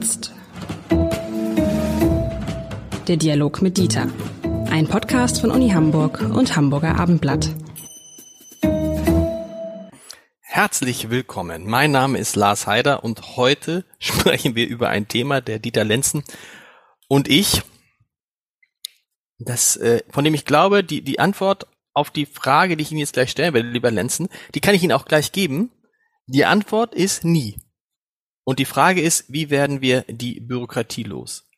jetzt. Der Dialog mit Dieter. Ein Podcast von Uni Hamburg und Hamburger Abendblatt. Herzlich willkommen. Mein Name ist Lars Heider und heute sprechen wir über ein Thema, der Dieter Lenzen und ich, das, äh, von dem ich glaube, die, die Antwort auf die Frage, die ich Ihnen jetzt gleich stellen werde, lieber Lenzen, die kann ich Ihnen auch gleich geben. Die Antwort ist nie. Und die Frage ist, wie werden wir die Bürokratie los?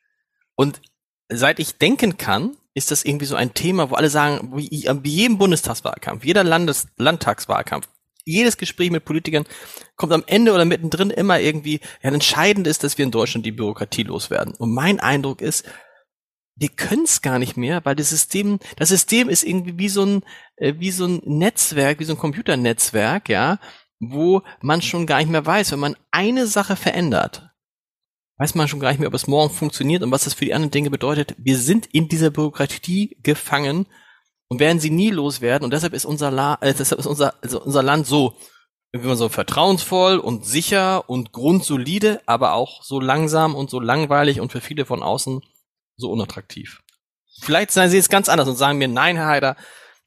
Und seit ich denken kann, ist das irgendwie so ein Thema, wo alle sagen, wie, jedem Bundestagswahlkampf, jeder Landes Landtagswahlkampf, jedes Gespräch mit Politikern kommt am Ende oder mittendrin immer irgendwie, ja, entscheidend ist, dass wir in Deutschland die Bürokratie loswerden. Und mein Eindruck ist, wir können es gar nicht mehr, weil das System, das System ist irgendwie wie so ein, äh, wie so ein Netzwerk, wie so ein Computernetzwerk, ja, wo man schon gar nicht mehr weiß, wenn man eine Sache verändert, weiß man schon gar nicht mehr, ob es morgen funktioniert und was das für die anderen Dinge bedeutet. Wir sind in dieser Bürokratie gefangen und werden sie nie loswerden. Und deshalb ist unser, La äh, deshalb ist unser, also unser Land so, immer so vertrauensvoll und sicher und grundsolide, aber auch so langsam und so langweilig und für viele von außen so unattraktiv. Vielleicht seien sie jetzt ganz anders und sagen mir, nein, Herr Heider,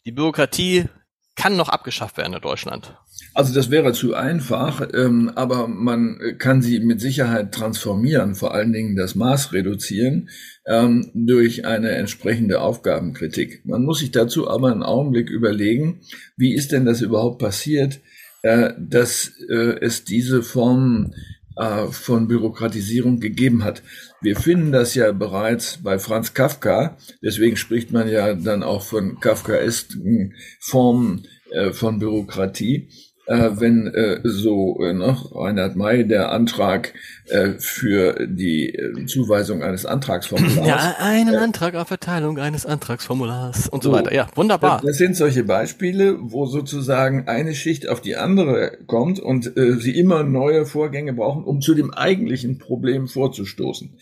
die Bürokratie kann noch abgeschafft werden in Deutschland. Also das wäre zu einfach, ähm, aber man kann sie mit Sicherheit transformieren, vor allen Dingen das Maß reduzieren ähm, durch eine entsprechende Aufgabenkritik. Man muss sich dazu aber einen Augenblick überlegen, wie ist denn das überhaupt passiert, äh, dass äh, es diese Form äh, von Bürokratisierung gegeben hat. Wir finden das ja bereits bei Franz Kafka, deswegen spricht man ja dann auch von kafkaesken Formen äh, von Bürokratie äh, wenn äh, so äh, ne, Reinhard May der Antrag äh, für die äh, Zuweisung eines Antragsformulars. Ja, einen äh, Antrag auf Verteilung eines Antragsformulars und so, so weiter. Ja, wunderbar. Das, das, sind solche Beispiele, wo sozusagen eine Schicht auf die andere kommt und äh, sie immer neue Vorgänge brauchen, um zu dem eigentlichen Problem vorzustoßen.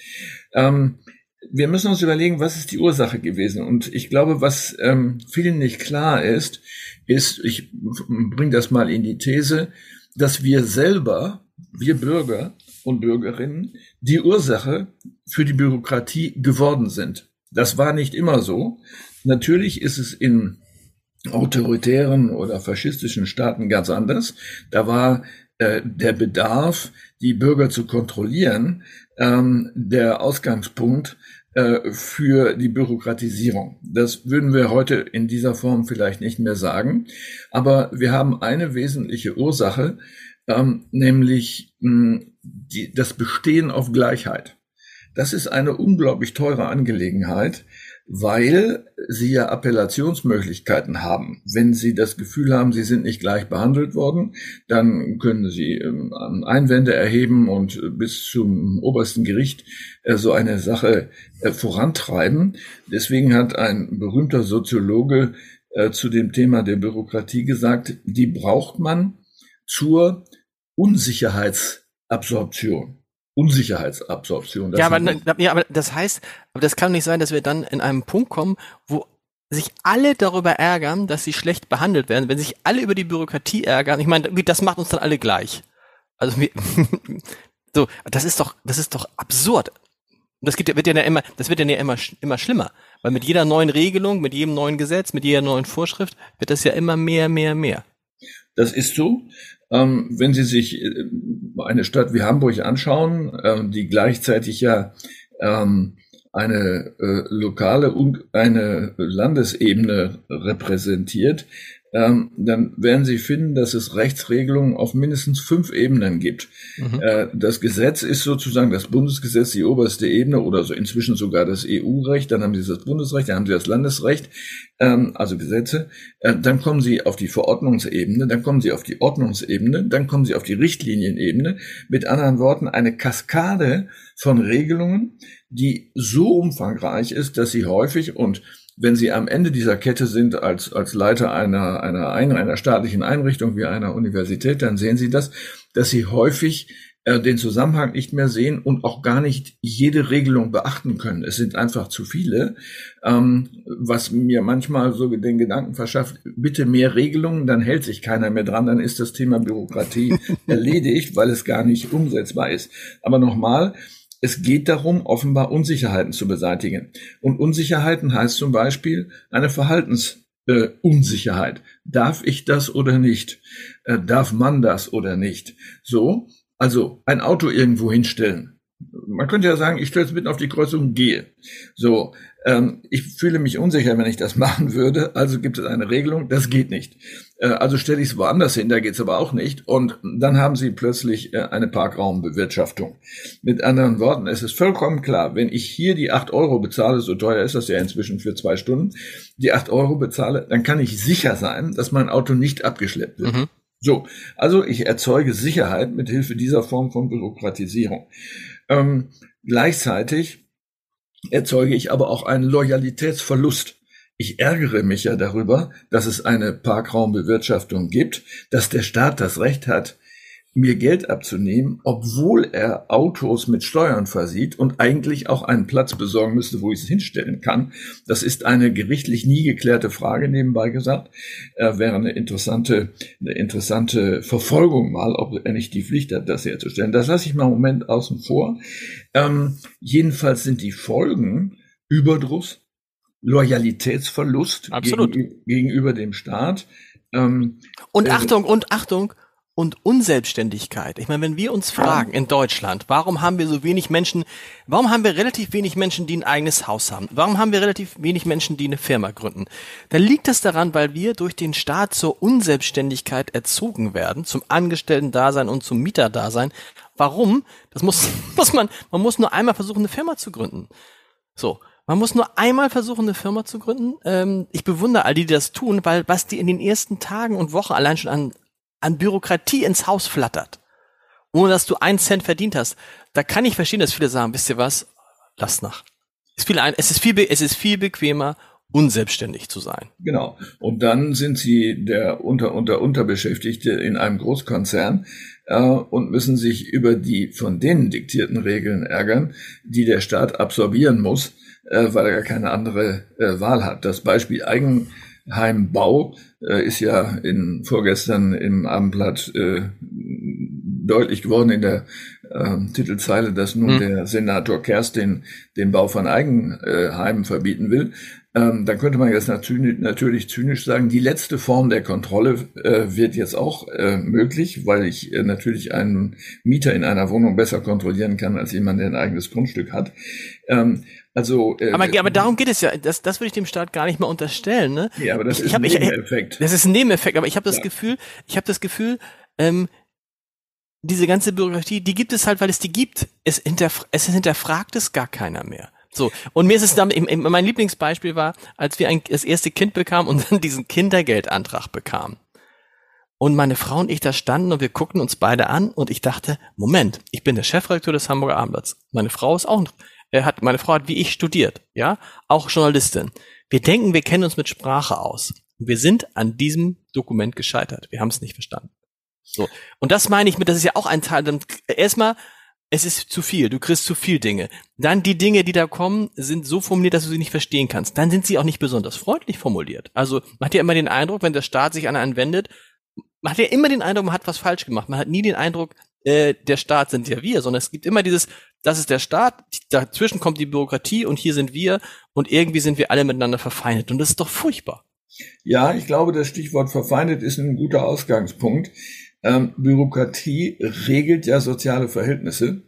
Ähm, wir müssen uns überlegen, was ist die Ursache gewesen? Und ich glaube, was ähm, vielen nicht klar ist, ist, ich bringe das mal in die These, dass wir selber, wir Bürger und Bürgerinnen, die Ursache für die Bürokratie geworden sind. Das war nicht immer so. Natürlich ist es in autoritären oder faschistischen Staaten ganz anders. Da war äh, der Bedarf, die Bürger zu kontrollieren, ähm, der Ausgangspunkt äh, für die Bürokratisierung. Das würden wir heute in dieser Form vielleicht nicht mehr sagen. Aber wir haben eine wesentliche Ursache, ähm, nämlich mh, die, das Bestehen auf Gleichheit. Das ist eine unglaublich teure Angelegenheit, weil sie ja Appellationsmöglichkeiten haben. Wenn sie das Gefühl haben, sie sind nicht gleich behandelt worden, dann können sie ähm, Einwände erheben und bis zum obersten Gericht äh, so eine Sache äh, vorantreiben. Deswegen hat ein berühmter Soziologe äh, zu dem Thema der Bürokratie gesagt, die braucht man zur Unsicherheitsabsorption. Unsicherheitsabsorption. Ja aber, ja, aber das heißt, aber das kann nicht sein, dass wir dann in einem Punkt kommen, wo sich alle darüber ärgern, dass sie schlecht behandelt werden, wenn sich alle über die Bürokratie ärgern. Ich meine, das macht uns dann alle gleich. Also wir, so, das ist doch, das ist doch absurd. Das geht, wird ja immer, das wird ja immer, immer schlimmer, weil mit jeder neuen Regelung, mit jedem neuen Gesetz, mit jeder neuen Vorschrift wird das ja immer mehr, mehr, mehr. Das ist so. Ähm, wenn Sie sich äh, eine Stadt wie Hamburg anschauen, äh, die gleichzeitig ja ähm, eine äh, lokale und eine Landesebene repräsentiert, ähm, dann werden Sie finden, dass es Rechtsregelungen auf mindestens fünf Ebenen gibt. Mhm. Äh, das Gesetz ist sozusagen das Bundesgesetz, die oberste Ebene oder so inzwischen sogar das EU-Recht, dann haben Sie das Bundesrecht, dann haben Sie das Landesrecht, ähm, also Gesetze, äh, dann kommen Sie auf die Verordnungsebene, dann kommen Sie auf die Ordnungsebene, dann kommen Sie auf die Richtlinienebene. Mit anderen Worten, eine Kaskade von Regelungen, die so umfangreich ist, dass sie häufig und wenn Sie am Ende dieser Kette sind als, als Leiter einer, einer, einer staatlichen Einrichtung wie einer Universität, dann sehen Sie das, dass Sie häufig äh, den Zusammenhang nicht mehr sehen und auch gar nicht jede Regelung beachten können. Es sind einfach zu viele, ähm, was mir manchmal so den Gedanken verschafft, bitte mehr Regelungen, dann hält sich keiner mehr dran, dann ist das Thema Bürokratie erledigt, weil es gar nicht umsetzbar ist. Aber nochmal, Es geht darum, offenbar Unsicherheiten zu beseitigen. Und Unsicherheiten heißt zum Beispiel eine Verhaltensunsicherheit. Äh, darf ich das oder nicht? Äh, darf man das oder nicht? So, also ein Auto irgendwo hinstellen. Man könnte ja sagen, ich stelle es mitten auf die Kreuzung und gehe. So, ich fühle mich unsicher, wenn ich das machen würde. Also gibt es eine Regelung, das geht nicht. Äh, also stelle ich es woanders hin, da geht es aber auch nicht. Und dann haben Sie plötzlich äh, eine Parkraumbewirtschaftung. Mit anderen Worten, es ist vollkommen klar, wenn ich hier die acht Euro bezahle, so teuer ist das ja inzwischen für zwei Stunden, die acht Euro bezahle, dann kann ich sicher sein, dass mein Auto nicht abgeschleppt wird. Mhm. So, also ich erzeuge Sicherheit mit Hilfe dieser Form von Bürokratisierung. Ähm, gleichzeitig erzeuge ich aber auch einen Loyalitätsverlust. Ich ärgere mich ja darüber, dass es eine Parkraumbewirtschaftung gibt, dass der Staat das Recht hat, mir Geld abzunehmen, obwohl er Autos mit Steuern versieht und eigentlich auch einen Platz besorgen müsste, wo ich es hinstellen kann. Das ist eine gerichtlich nie geklärte Frage, nebenbei gesagt. Äh, wäre eine interessante, eine interessante Verfolgung mal, ob er nicht die Pflicht hat, das herzustellen. Das lasse ich mal im Moment außen vor. Ähm, jedenfalls sind die Folgen Überdruss, Loyalitätsverlust gegenüber, gegenüber dem Staat. Ähm, und äh, Achtung, und Achtung, und Unselbstständigkeit. Ich meine, wenn wir uns fragen in Deutschland, warum haben wir so wenig Menschen, warum haben wir relativ wenig Menschen, die ein eigenes Haus haben? Warum haben wir relativ wenig Menschen, die eine Firma gründen? Dann liegt es daran, weil wir durch den Staat zur Unselbstständigkeit erzogen werden, zum Angestellten-Dasein und zum Mieter-Dasein. Warum? Das muss, muss man, man muss nur einmal versuchen, eine Firma zu gründen. So. Man muss nur einmal versuchen, eine Firma zu gründen. Ähm, ich bewundere all die, die das tun, weil was die in den ersten Tagen und Wochen allein schon an an Bürokratie ins Haus flattert, ohne dass du einen Cent verdient hast, da kann ich verstehen, dass viele sagen, wisst ihr was, lass nach. Es ist viel, es ist viel, es ist viel bequemer, unselbstständig zu sein. Genau. Und dann sind sie der unter unter Unterbeschäftigte in einem Großkonzern äh, und müssen sich über die von denen diktierten Regeln ärgern, die der Staat absorbieren muss, äh, weil er keine andere äh, Wahl hat. Das Beispiel Eigen Heimbau äh, ist ja in vorgestern im Abendblatt äh, deutlich geworden in der äh, Titelzeile, dass nun mhm. der Senator Kerstin den Bau von Eigenheimen verbieten will. Ähm, dann könnte man jetzt natürlich, natürlich zynisch sagen, die letzte Form der Kontrolle äh, wird jetzt auch äh, möglich, weil ich äh, natürlich einen Mieter in einer Wohnung besser kontrollieren kann als jemand, der ein eigenes Grundstück hat. Ähm, also, äh, aber, aber darum geht es ja. Das, das würde ich dem Staat gar nicht mal unterstellen. Ne? Ja, aber das ich, ist ich ein Nebeneffekt. Ich, das ist ein Nebeneffekt. Aber ich habe das ja. Gefühl, ich habe das Gefühl, ähm, diese ganze Bürokratie, die gibt es halt, weil es die gibt. Es, hinterf es hinterfragt es gar keiner mehr. So, und mir ist es damit, mein Lieblingsbeispiel war, als wir ein, das erste Kind bekamen und dann diesen Kindergeldantrag bekamen. Und meine Frau und ich da standen und wir guckten uns beide an und ich dachte, Moment, ich bin der Chefredakteur des Hamburger Abendblatts. Meine Frau ist auch, äh, hat, meine Frau hat wie ich studiert, ja, auch Journalistin. Wir denken, wir kennen uns mit Sprache aus. wir sind an diesem Dokument gescheitert. Wir haben es nicht verstanden. So. Und das meine ich mit, das ist ja auch ein Teil, dann erstmal es ist zu viel, du kriegst zu viel Dinge. Dann die Dinge, die da kommen, sind so formuliert, dass du sie nicht verstehen kannst. Dann sind sie auch nicht besonders freundlich formuliert. Also man hat ja immer den Eindruck, wenn der Staat sich an einen wendet, man hat ja immer den Eindruck, man hat was falsch gemacht. Man hat nie den Eindruck, äh, der Staat sind ja wir, sondern es gibt immer dieses, das ist der Staat, dazwischen kommt die Bürokratie und hier sind wir und irgendwie sind wir alle miteinander verfeindet und das ist doch furchtbar. Ja, ich glaube, das Stichwort verfeindet ist ein guter Ausgangspunkt. Ähm, Bürokratie regelt ja soziale Verhältnisse,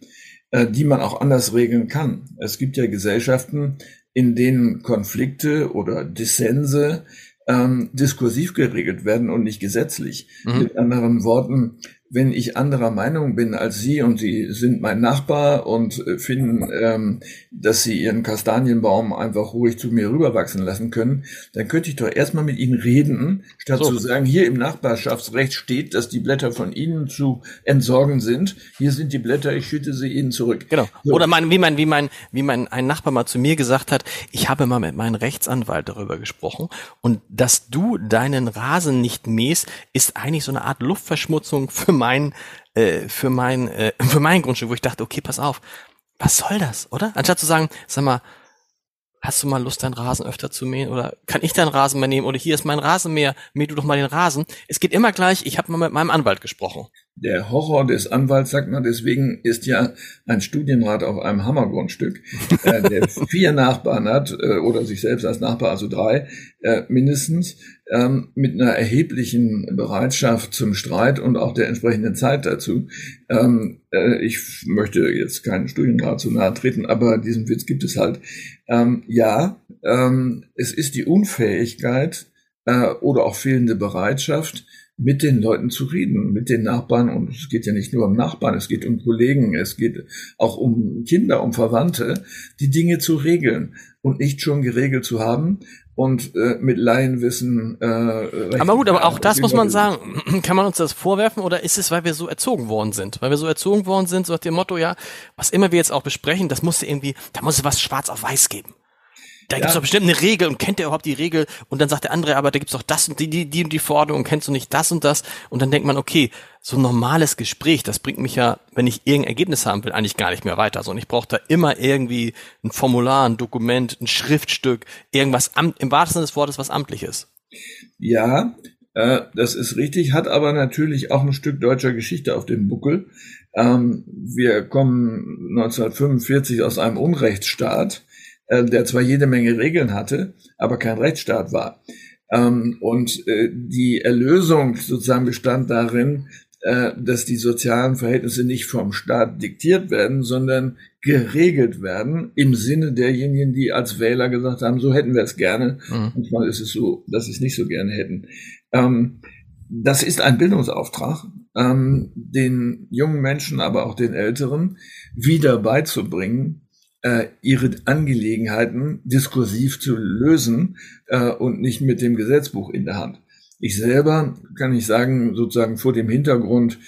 äh, die man auch anders regeln kann. Es gibt ja Gesellschaften, in denen Konflikte oder Dissense ähm, diskursiv geregelt werden und nicht gesetzlich. Mhm. Mit anderen Worten, wenn ich anderer Meinung bin als Sie und Sie sind mein Nachbar und äh, finden, ähm, dass Sie Ihren Kastanienbaum einfach ruhig zu mir rüberwachsen lassen können, dann könnte ich doch erstmal mit Ihnen reden, statt so. zu sagen, hier im Nachbarschaftsrecht steht, dass die Blätter von Ihnen zu entsorgen sind. Hier sind die Blätter, ich schütte sie Ihnen zurück. Genau. So. Oder mein, wie mein, wie mein, wie mein ein Nachbar mal zu mir gesagt hat, ich habe mal mit meinem Rechtsanwalt darüber gesprochen und dass du deinen Rasen nicht mähst, ist eigentlich so eine Art Luftverschmutzung für mein, äh, für mein, äh, für mein Grundstück, wo ich dachte, okay, pass auf, was soll das, oder? Anstatt zu sagen, sag mal, hast du mal Lust, deinen Rasen öfter zu mähen? Oder kann ich deinen Rasenmäher nehmen? Oder hier ist mein Rasenmäher, mäh du doch mal den Rasen. Es geht immer gleich, ich habe mal mit meinem Anwalt gesprochen. Der Horror des Anwalts, sagt man, deswegen ist ja ein Studienrat auf einem Hammergrundstück, äh, der vier Nachbarn hat, äh, oder sich selbst als Nachbar, also drei äh, mindestens, ähm, mit einer erheblichen Bereitschaft zum Streit und auch der entsprechenden Zeit dazu. Ähm, äh, ich möchte jetzt keinen Studienrat zu nahe treten, aber diesen Witz gibt es halt. Ähm, ja, ähm, es ist die Unfähigkeit äh, oder auch fehlende Bereitschaft, mit den Leuten zu reden, mit den Nachbarn. Und es geht ja nicht nur um Nachbarn, es geht um Kollegen, es geht auch um Kinder, um Verwandte, die Dinge zu regeln und nicht schon geregelt zu haben und äh, mit Laienwissen. Äh, aber gut, aber auch das muss man sagen. Kann man uns das vorwerfen oder ist es, weil wir so erzogen worden sind? Weil wir so erzogen worden sind, so nach dem Motto, ja, was immer wir jetzt auch besprechen, das muss irgendwie, da muss es was schwarz auf weiß geben da ja. doch bestimmt eine Regel und kennt ihr überhaupt die Regel? Und dann sagt der andere, aber da gibt's doch das und die, die, die und die Forderung, kennst du nicht das und das? Und dann denkt man, okay, so ein normales Gespräch, das bringt mich ja, wenn ich irgendein Ergebnis haben will, eigentlich gar nicht mehr weiter. So, und ich brauche da immer irgendwie ein Formular, ein Dokument, ein Schriftstück, irgendwas am, im wahrsten Sinne des Wortes was amtliches. Ja, äh, das ist richtig, hat aber natürlich auch ein Stück deutscher Geschichte auf dem Buckel. Ähm, wir kommen 1945 aus einem Unrechtsstaat der zwar jede Menge Regeln hatte, aber kein Rechtsstaat war. Ähm, und äh, die Erlösung sozusagen bestand darin, äh, dass die sozialen Verhältnisse nicht vom Staat diktiert werden, sondern geregelt werden im Sinne derjenigen, die als Wähler gesagt haben, so hätten wir es gerne. Mhm. Manchmal ist es so, dass sie es nicht so gerne hätten. Ähm, das ist ein Bildungsauftrag, ähm, den jungen Menschen, aber auch den Älteren wieder beizubringen, äh, ihre Angelegenheiten diskursiv zu lösen äh, und nicht mit dem Gesetzbuch in der Hand. Ich selber kann ich sagen, sozusagen vor dem Hintergrund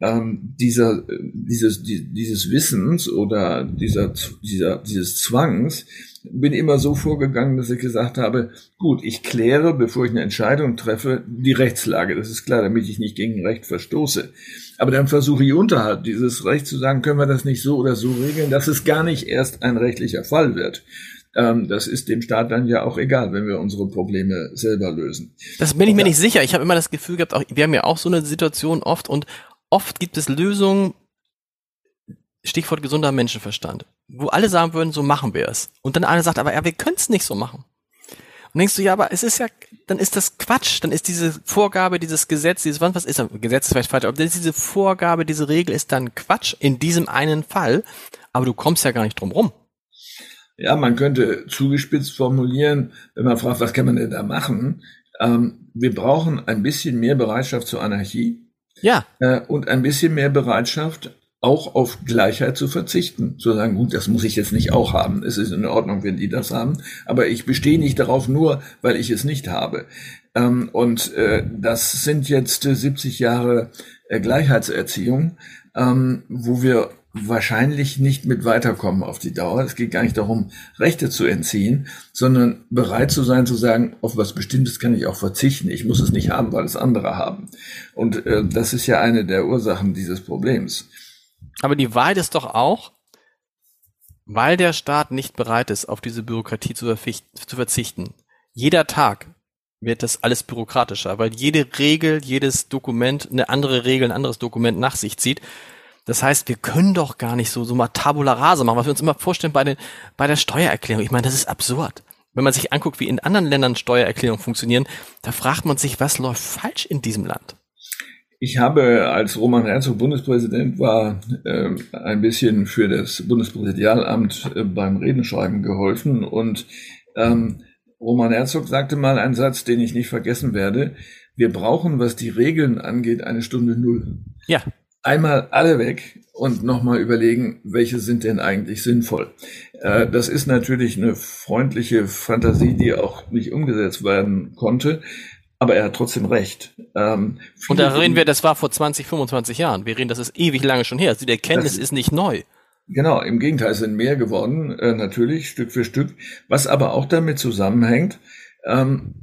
ähm, dieser, dieses, dieses Wissens oder dieser, dieser, dieses Zwangs, bin immer so vorgegangen, dass ich gesagt habe, gut, ich kläre, bevor ich eine Entscheidung treffe, die Rechtslage. Das ist klar, damit ich nicht gegen Recht verstoße. Aber dann versuche ich unterhalb dieses Rechts zu sagen, können wir das nicht so oder so regeln, dass es gar nicht erst ein rechtlicher Fall wird. Ähm, das ist dem Staat dann ja auch egal, wenn wir unsere Probleme selber lösen. Das bin ich mir nicht sicher. Ich habe immer das Gefühl gehabt, auch, wir haben ja auch so eine Situation oft und oft gibt es Lösungen, Stichwort gesunder Menschenverstand, wo alle sagen würden, so machen wir es. Und dann einer sagt, aber ja, wir können es nicht so machen. Und denkst du, ja, aber es ist ja, dann ist das Quatsch, dann ist diese Vorgabe, dieses Gesetz, dieses was, was ist das? Gesetz ist vielleicht falsch, aber diese Vorgabe, diese Regel ist dann Quatsch in diesem einen Fall, aber du kommst ja gar nicht drum rum. Ja, man könnte zugespitzt formulieren, wenn man fragt, was kann man denn da machen? Ähm, wir brauchen ein bisschen mehr Bereitschaft zur Anarchie. Ja. Äh, und ein bisschen mehr Bereitschaft, auch auf Gleichheit zu verzichten. Zu sagen, gut, das muss ich jetzt nicht auch haben. Es ist in Ordnung, wenn die das haben. Aber ich bestehe nicht darauf nur, weil ich es nicht habe. Ähm, und äh, das sind jetzt äh, 70 Jahre äh, Gleichheitserziehung, ähm, wo wir wahrscheinlich nicht mit weiterkommen auf die Dauer. Es geht gar nicht darum, Rechte zu entziehen, sondern bereit zu sein, zu sagen, auf was Bestimmtes kann ich auch verzichten. Ich muss es nicht haben, weil es andere haben. Und äh, das ist ja eine der Ursachen dieses Problems. Aber die Wahrheit ist doch auch, weil der Staat nicht bereit ist, auf diese Bürokratie zu, zu verzichten. Jeder Tag wird das alles bürokratischer, weil jede Regel, jedes Dokument eine andere Regel, ein anderes Dokument nach sich zieht. Das heißt, wir können doch gar nicht so, so mal Tabula rasa machen, was wir uns immer vorstellen bei, den, bei der Steuererklärung. Ich meine, das ist absurd. Wenn man sich anguckt, wie in anderen Ländern Steuererklärungen funktionieren, da fragt man sich, was läuft falsch in diesem Land? Ich habe, als Roman Herzog Bundespräsident war, äh, ein bisschen für das Bundespräsidialamt äh, beim Redenschreiben geholfen. Und ähm, Roman Herzog sagte mal einen Satz, den ich nicht vergessen werde. Wir brauchen, was die Regeln angeht, eine Stunde Null. Ja. Einmal alle weg und nochmal überlegen, welche sind denn eigentlich sinnvoll. Äh, das ist natürlich eine freundliche Fantasie, die auch nicht umgesetzt werden konnte. Aber er hat trotzdem recht. Ähm, und da reden wir, das war vor 20, 25 Jahren. Wir reden, das ist ewig lange schon her. Also die Erkenntnis ist nicht neu. Genau, im Gegenteil, es sind mehr geworden, äh, natürlich, Stück für Stück. Was aber auch damit zusammenhängt,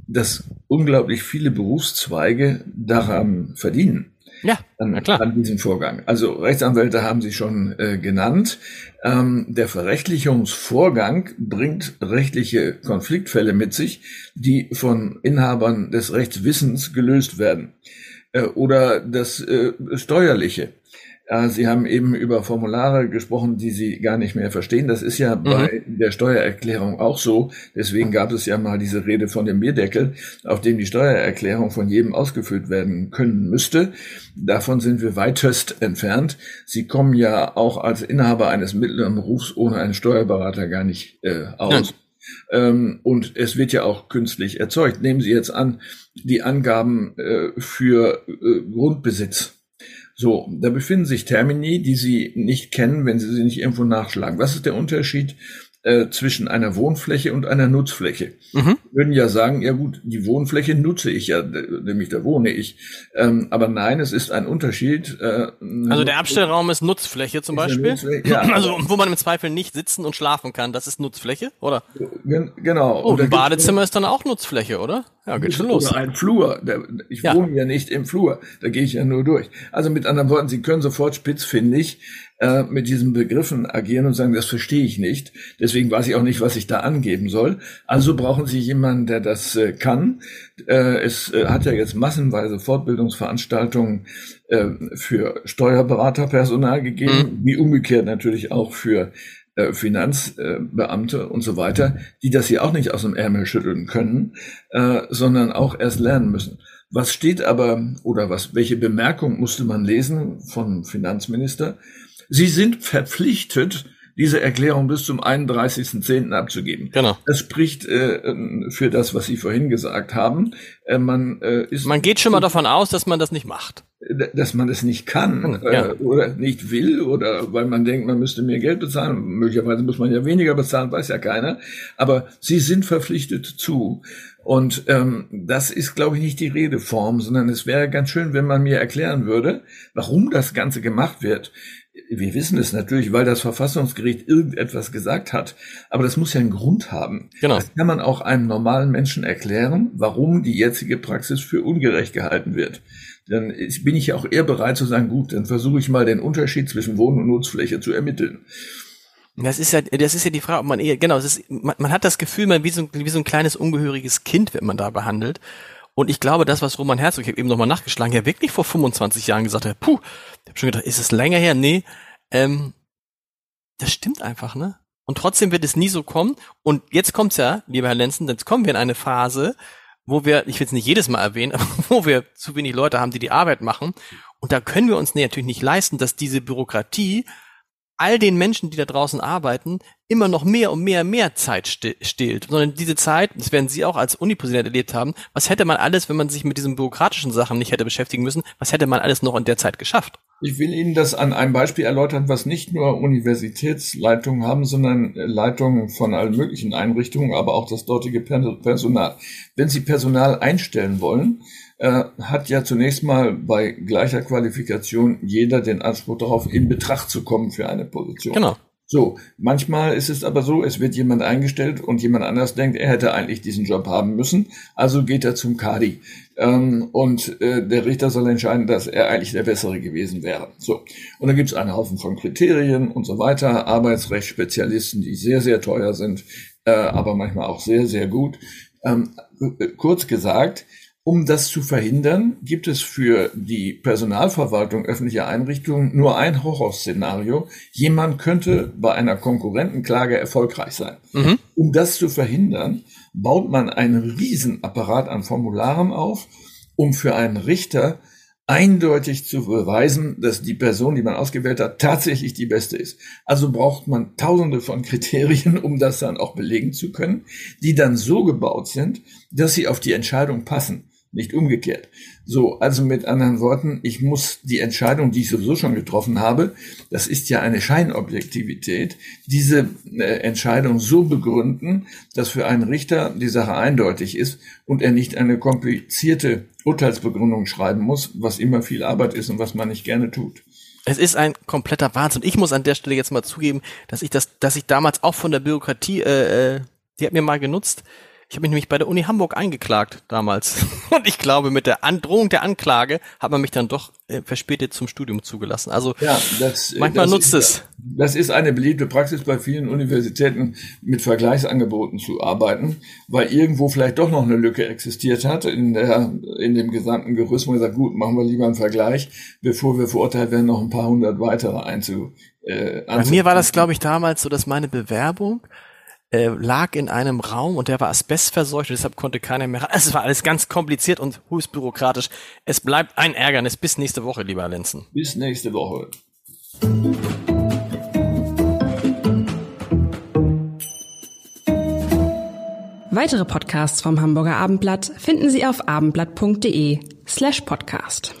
dass unglaublich viele Berufszweige daran verdienen. Ja, an, klar. an diesem Vorgang. Also Rechtsanwälte haben Sie schon äh, genannt. Ähm, der Verrechtlichungsvorgang bringt rechtliche Konfliktfälle mit sich, die von Inhabern des Rechtswissens gelöst werden. äh, oder das äh, Steuerliche. Sie haben eben über Formulare gesprochen, die Sie gar nicht mehr verstehen. Das ist ja mhm. bei der Steuererklärung auch so. Deswegen gab es ja mal diese Rede von dem Bierdeckel, auf dem die Steuererklärung von jedem ausgefüllt werden können müsste. Davon sind wir weitest entfernt. Sie kommen ja auch als Inhaber eines mittleren Berufs ohne einen Steuerberater gar nicht äh, aus. Ja. Ähm, und es wird ja auch künstlich erzeugt. Nehmen Sie jetzt an, die Angaben äh, für äh, Grundbesitz so, da befinden sich Termini, die Sie nicht kennen, wenn Sie sie nicht irgendwo nachschlagen. Was ist der Unterschied äh, zwischen einer Wohnfläche und einer Nutzfläche. Mhm. Würden ja sagen, ja gut, die Wohnfläche nutze ich ja, nämlich da wohne ich. Ähm, aber nein, es ist ein Unterschied. Äh, also der Abstellraum ist Nutzfläche zum Beispiel. Nutzfläche, ja, also wo man im Zweifel nicht sitzen und schlafen kann, das ist Nutzfläche, oder? Genau. Oh, ein Badezimmer ist dann auch Nutzfläche, oder? Ja, geht schon los. Oder ein Flur. Ich ja. wohne ja nicht im Flur, da gehe ich ja nur durch. Also mit anderen Worten, Sie können sofort spitzfindig äh, mit diesen Begriffen agieren und sagen, das verstehe ich nicht. Deswegen weiß ich auch nicht, was ich da angeben soll. Also brauchen Sie jemanden, der das äh, kann. Äh, es äh, hat ja jetzt massenweise Fortbildungsveranstaltungen äh, für Steuerberaterpersonal gegeben, mhm. wie umgekehrt natürlich auch für äh, Finanzbeamte und so weiter, die das hier auch nicht aus dem Ärmel schütteln können, äh, sondern auch erst lernen müssen. Was steht aber oder was, welche Bemerkung musste man lesen vom Finanzminister? Sie sind verpflichtet, diese Erklärung bis zum 31.10. abzugeben. Genau. Das spricht äh, für das, was Sie vorhin gesagt haben. Äh, man äh, ist man geht schon mal davon aus, dass man das nicht macht. Dass man es nicht kann ja. äh, oder nicht will oder weil man denkt, man müsste mehr Geld bezahlen. Möglicherweise muss man ja weniger bezahlen, weiß ja keiner. Aber Sie sind verpflichtet zu. Und ähm, das ist, glaube ich, nicht die Redeform, sondern es wäre ganz schön, wenn man mir erklären würde, warum das Ganze gemacht wird wir wissen es natürlich, weil das Verfassungsgericht irgendetwas gesagt hat, aber das muss ja einen Grund haben. Genau. Das kann man auch einem normalen Menschen erklären, warum die jetzige Praxis für ungerecht gehalten wird. Dann bin ich ja auch eher bereit zu sagen, gut, dann versuche ich mal den Unterschied zwischen Wohn- und Nutzfläche zu ermitteln. Das ist ja, das ist ja die Frage, ob man eher, genau, ist, man, man, hat das Gefühl, man wie so, wie so ein kleines ungehöriges Kind wird man da behandelt. Und ich glaube, das, was Roman Herzog, ich habe eben nochmal nachgeschlagen, ja wirklich vor 25 Jahren gesagt hat, puh, ich habe schon gedacht, ist es länger her? Nee, ähm, das stimmt einfach, ne? Und trotzdem wird es nie so kommen. Und jetzt kommt's ja, lieber Herr Lenzen, jetzt kommen wir in eine Phase, wo wir, ich will es nicht jedes Mal erwähnen, aber wo wir zu wenig Leute haben, die die Arbeit machen. Und da können wir uns natürlich nicht leisten, dass diese Bürokratie all den Menschen, die da draußen arbeiten, immer noch mehr und mehr und mehr Zeit stehlt, sondern diese Zeit, das werden Sie auch als Unipräsident erlebt haben, was hätte man alles, wenn man sich mit diesen bürokratischen Sachen nicht hätte beschäftigen müssen, was hätte man alles noch in der Zeit geschafft? Ich will Ihnen das an einem Beispiel erläutern, was nicht nur Universitätsleitungen haben, sondern Leitungen von allen möglichen Einrichtungen, aber auch das dortige Personal. Wenn Sie Personal einstellen wollen, äh, hat ja zunächst mal bei gleicher Qualifikation jeder den Anspruch darauf, in Betracht zu kommen für eine Position. Genau. So, manchmal ist es aber so, es wird jemand eingestellt und jemand anders denkt, er hätte eigentlich diesen Job haben müssen, also geht er zum Kadi. Ähm, und äh, der Richter soll entscheiden, dass er eigentlich der Bessere gewesen wäre. So, und dann gibt es einen Haufen von Kriterien und so weiter, Arbeitsrechtsspezialisten, die sehr, sehr teuer sind, äh, aber manchmal auch sehr, sehr gut. Ähm, kurz gesagt, um das zu verhindern, gibt es für die Personalverwaltung öffentlicher Einrichtungen nur ein Horrorszenario. Jemand könnte bei einer Konkurrentenklage erfolgreich sein. Mhm. Um das zu verhindern, baut man einen Riesenapparat an Formularen auf, um für einen Richter eindeutig zu beweisen, dass die Person, die man ausgewählt hat, tatsächlich die beste ist. Also braucht man tausende von Kriterien, um das dann auch belegen zu können, die dann so gebaut sind, dass sie auf die Entscheidung passen nicht umgekehrt. So, also mit anderen Worten, ich muss die Entscheidung, die ich sowieso schon getroffen habe, das ist ja eine Scheinobjektivität, diese äh, Entscheidung so begründen, dass für einen Richter die Sache eindeutig ist und er nicht eine komplizierte Urteilsbegründung schreiben muss, was immer viel Arbeit ist und was man nicht gerne tut. Es ist ein kompletter Wahnsinn. Ich muss an der Stelle jetzt mal zugeben, dass ich das, dass ich damals auch von der Bürokratie, äh, äh die hat mir mal genutzt, ich habe mich nämlich bei der Uni Hamburg eingeklagt damals. Und ich glaube, mit der Androhung der Anklage hat man mich dann doch äh, verspätet zum Studium zugelassen. Also ja, das, manchmal das nutzt es. Das ist eine beliebte Praxis bei vielen Universitäten, mit Vergleichsangeboten zu arbeiten, weil irgendwo vielleicht doch noch eine Lücke existiert hat in, der, in dem gesamten Gerüst. Man sagt, gut, machen wir lieber einen Vergleich, bevor wir verurteilt werden, noch ein paar hundert weitere einzu. Äh, bei mir war das, glaube ich, damals so, dass meine Bewerbung äh, lag in einem Raum und der war asbestverseucht und deshalb konnte keiner mehr. Es war alles ganz kompliziert und höchst bürokratisch. Es bleibt ein Ärgernis. Bis nächste Woche, lieber Lenzen. Bis nächste Woche. Weitere Podcasts vom Hamburger Abendblatt finden Sie auf abendblatt.de slash podcast.